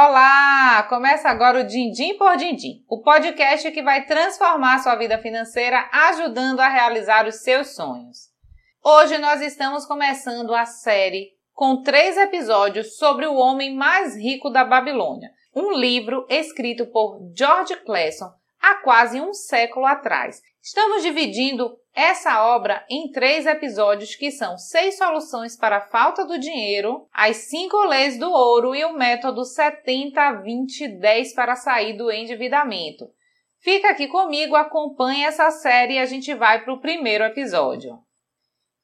Olá! Começa agora o Dindim por Dindim, o podcast que vai transformar sua vida financeira ajudando a realizar os seus sonhos. Hoje nós estamos começando a série com três episódios sobre o homem mais rico da Babilônia, um livro escrito por George Clason há quase um século atrás. Estamos dividindo essa obra em três episódios que são seis soluções para a falta do dinheiro, as cinco leis do ouro e o método 70 20 10 para sair do endividamento. Fica aqui comigo, acompanhe essa série e a gente vai para o primeiro episódio.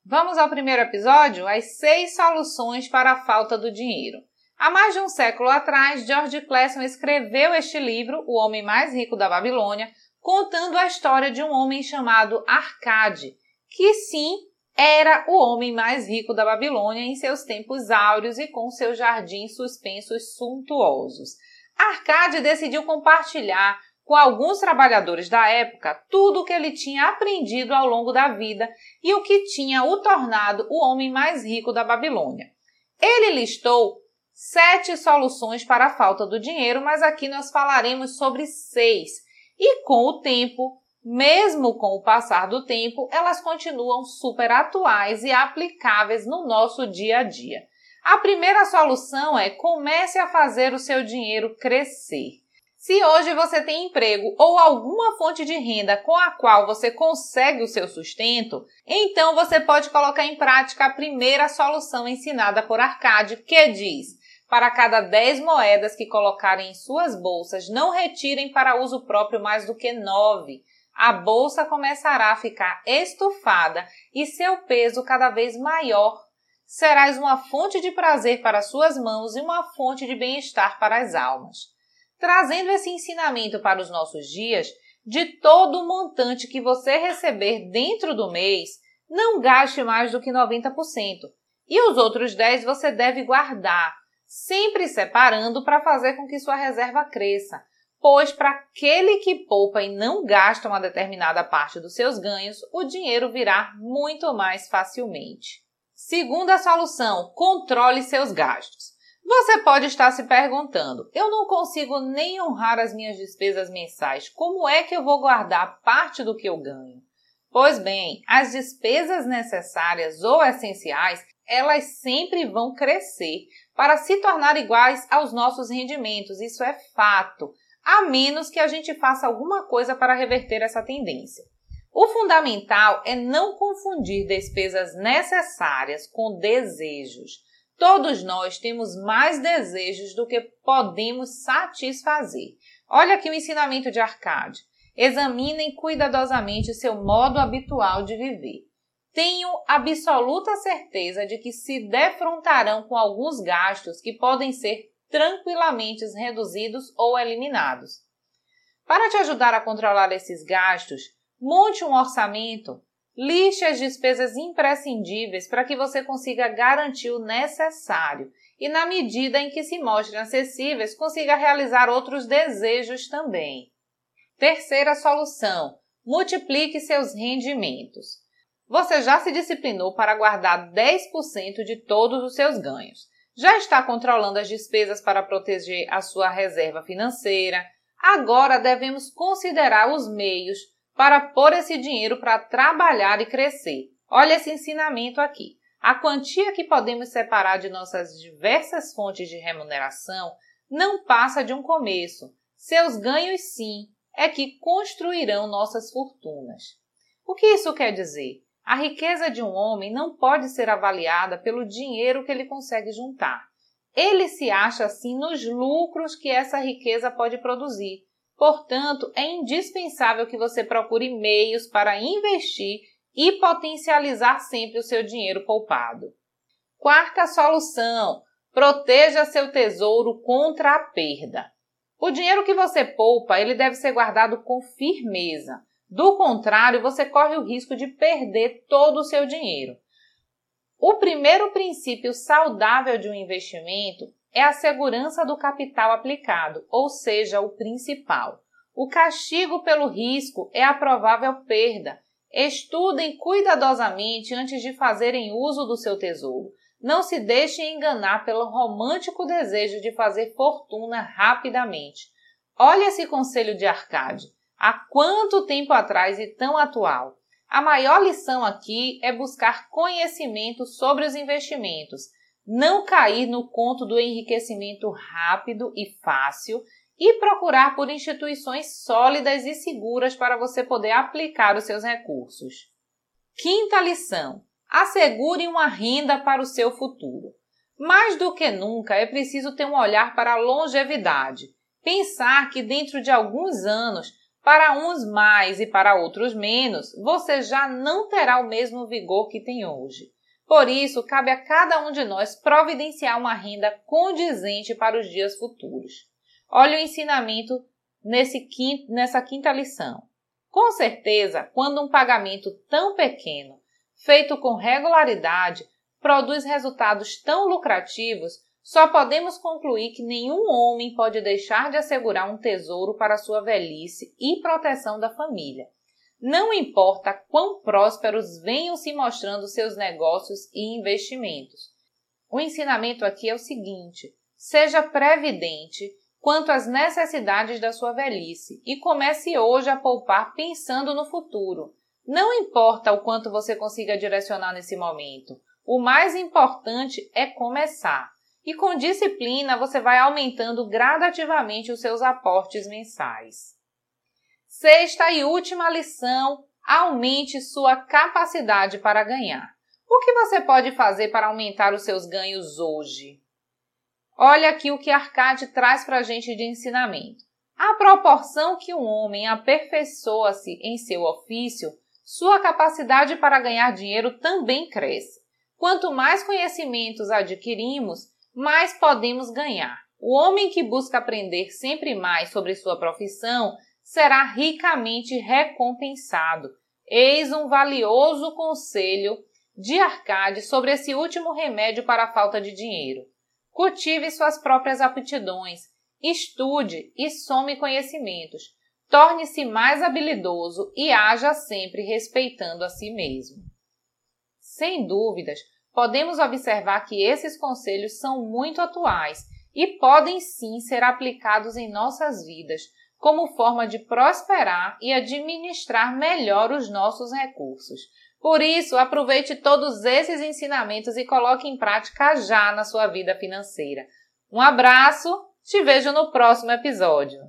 Vamos ao primeiro episódio? As seis soluções para a falta do dinheiro. Há mais de um século atrás, George Clason escreveu este livro, O Homem Mais Rico da Babilônia, contando a história de um homem chamado Arcade, que sim era o homem mais rico da Babilônia em seus tempos áureos e com seus jardins suspensos suntuosos. Arcade decidiu compartilhar com alguns trabalhadores da época tudo o que ele tinha aprendido ao longo da vida e o que tinha o tornado o homem mais rico da Babilônia. Ele listou sete soluções para a falta do dinheiro, mas aqui nós falaremos sobre seis e com o tempo, mesmo com o passar do tempo, elas continuam super atuais e aplicáveis no nosso dia a dia. A primeira solução é comece a fazer o seu dinheiro crescer. Se hoje você tem emprego ou alguma fonte de renda com a qual você consegue o seu sustento, então você pode colocar em prática a primeira solução ensinada por Arcade, que diz: para cada 10 moedas que colocarem em suas bolsas, não retirem para uso próprio mais do que 9. A bolsa começará a ficar estufada e seu peso cada vez maior. Serás uma fonte de prazer para suas mãos e uma fonte de bem-estar para as almas. Trazendo esse ensinamento para os nossos dias, de todo o montante que você receber dentro do mês, não gaste mais do que 90%. E os outros 10 você deve guardar sempre separando para fazer com que sua reserva cresça, pois para aquele que poupa e não gasta uma determinada parte dos seus ganhos, o dinheiro virá muito mais facilmente. Segunda solução: controle seus gastos. Você pode estar se perguntando: eu não consigo nem honrar as minhas despesas mensais, como é que eu vou guardar parte do que eu ganho? Pois bem, as despesas necessárias ou essenciais, elas sempre vão crescer, para se tornar iguais aos nossos rendimentos. Isso é fato, a menos que a gente faça alguma coisa para reverter essa tendência. O fundamental é não confundir despesas necessárias com desejos. Todos nós temos mais desejos do que podemos satisfazer. Olha aqui o ensinamento de Arcade. Examinem cuidadosamente seu modo habitual de viver tenho absoluta certeza de que se defrontarão com alguns gastos que podem ser tranquilamente reduzidos ou eliminados. Para te ajudar a controlar esses gastos, monte um orçamento, liste as despesas imprescindíveis para que você consiga garantir o necessário e, na medida em que se mostrem acessíveis, consiga realizar outros desejos também. Terceira solução: multiplique seus rendimentos. Você já se disciplinou para guardar 10% de todos os seus ganhos. Já está controlando as despesas para proteger a sua reserva financeira. Agora devemos considerar os meios para pôr esse dinheiro para trabalhar e crescer. Olha esse ensinamento aqui. A quantia que podemos separar de nossas diversas fontes de remuneração não passa de um começo. Seus ganhos, sim, é que construirão nossas fortunas. O que isso quer dizer? A riqueza de um homem não pode ser avaliada pelo dinheiro que ele consegue juntar. Ele se acha assim nos lucros que essa riqueza pode produzir. Portanto, é indispensável que você procure meios para investir e potencializar sempre o seu dinheiro poupado. Quarta solução: proteja seu tesouro contra a perda. O dinheiro que você poupa, ele deve ser guardado com firmeza. Do contrário, você corre o risco de perder todo o seu dinheiro. O primeiro princípio saudável de um investimento é a segurança do capital aplicado, ou seja, o principal. O castigo pelo risco é a provável perda. Estudem cuidadosamente antes de fazerem uso do seu tesouro. Não se deixe enganar pelo romântico desejo de fazer fortuna rapidamente. Olha esse conselho de Arcade. Há quanto tempo atrás e tão atual? A maior lição aqui é buscar conhecimento sobre os investimentos, não cair no conto do enriquecimento rápido e fácil e procurar por instituições sólidas e seguras para você poder aplicar os seus recursos. Quinta lição: assegure uma renda para o seu futuro. Mais do que nunca é preciso ter um olhar para a longevidade, pensar que dentro de alguns anos, para uns mais e para outros menos, você já não terá o mesmo vigor que tem hoje. Por isso, cabe a cada um de nós providenciar uma renda condizente para os dias futuros. Olha o ensinamento quinto, nessa quinta lição. Com certeza, quando um pagamento tão pequeno feito com regularidade, produz resultados tão lucrativos, só podemos concluir que nenhum homem pode deixar de assegurar um tesouro para sua velhice e proteção da família. Não importa quão prósperos venham se mostrando seus negócios e investimentos. O ensinamento aqui é o seguinte: seja previdente quanto às necessidades da sua velhice e comece hoje a poupar pensando no futuro. Não importa o quanto você consiga direcionar nesse momento, o mais importante é começar. E com disciplina você vai aumentando gradativamente os seus aportes mensais. Sexta e última lição: aumente sua capacidade para ganhar. O que você pode fazer para aumentar os seus ganhos hoje? Olha aqui o que Arcade traz para a gente de ensinamento. A proporção que um homem aperfeiçoa-se em seu ofício, sua capacidade para ganhar dinheiro também cresce. Quanto mais conhecimentos adquirimos, mais podemos ganhar. O homem que busca aprender sempre mais sobre sua profissão será ricamente recompensado. Eis um valioso conselho de Arcade sobre esse último remédio para a falta de dinheiro. Cultive suas próprias aptidões, estude e some conhecimentos torne-se mais habilidoso e haja sempre respeitando a si mesmo. Sem dúvidas, podemos observar que esses conselhos são muito atuais e podem sim ser aplicados em nossas vidas como forma de prosperar e administrar melhor os nossos recursos. Por isso, aproveite todos esses ensinamentos e coloque em prática já na sua vida financeira. Um abraço, te vejo no próximo episódio.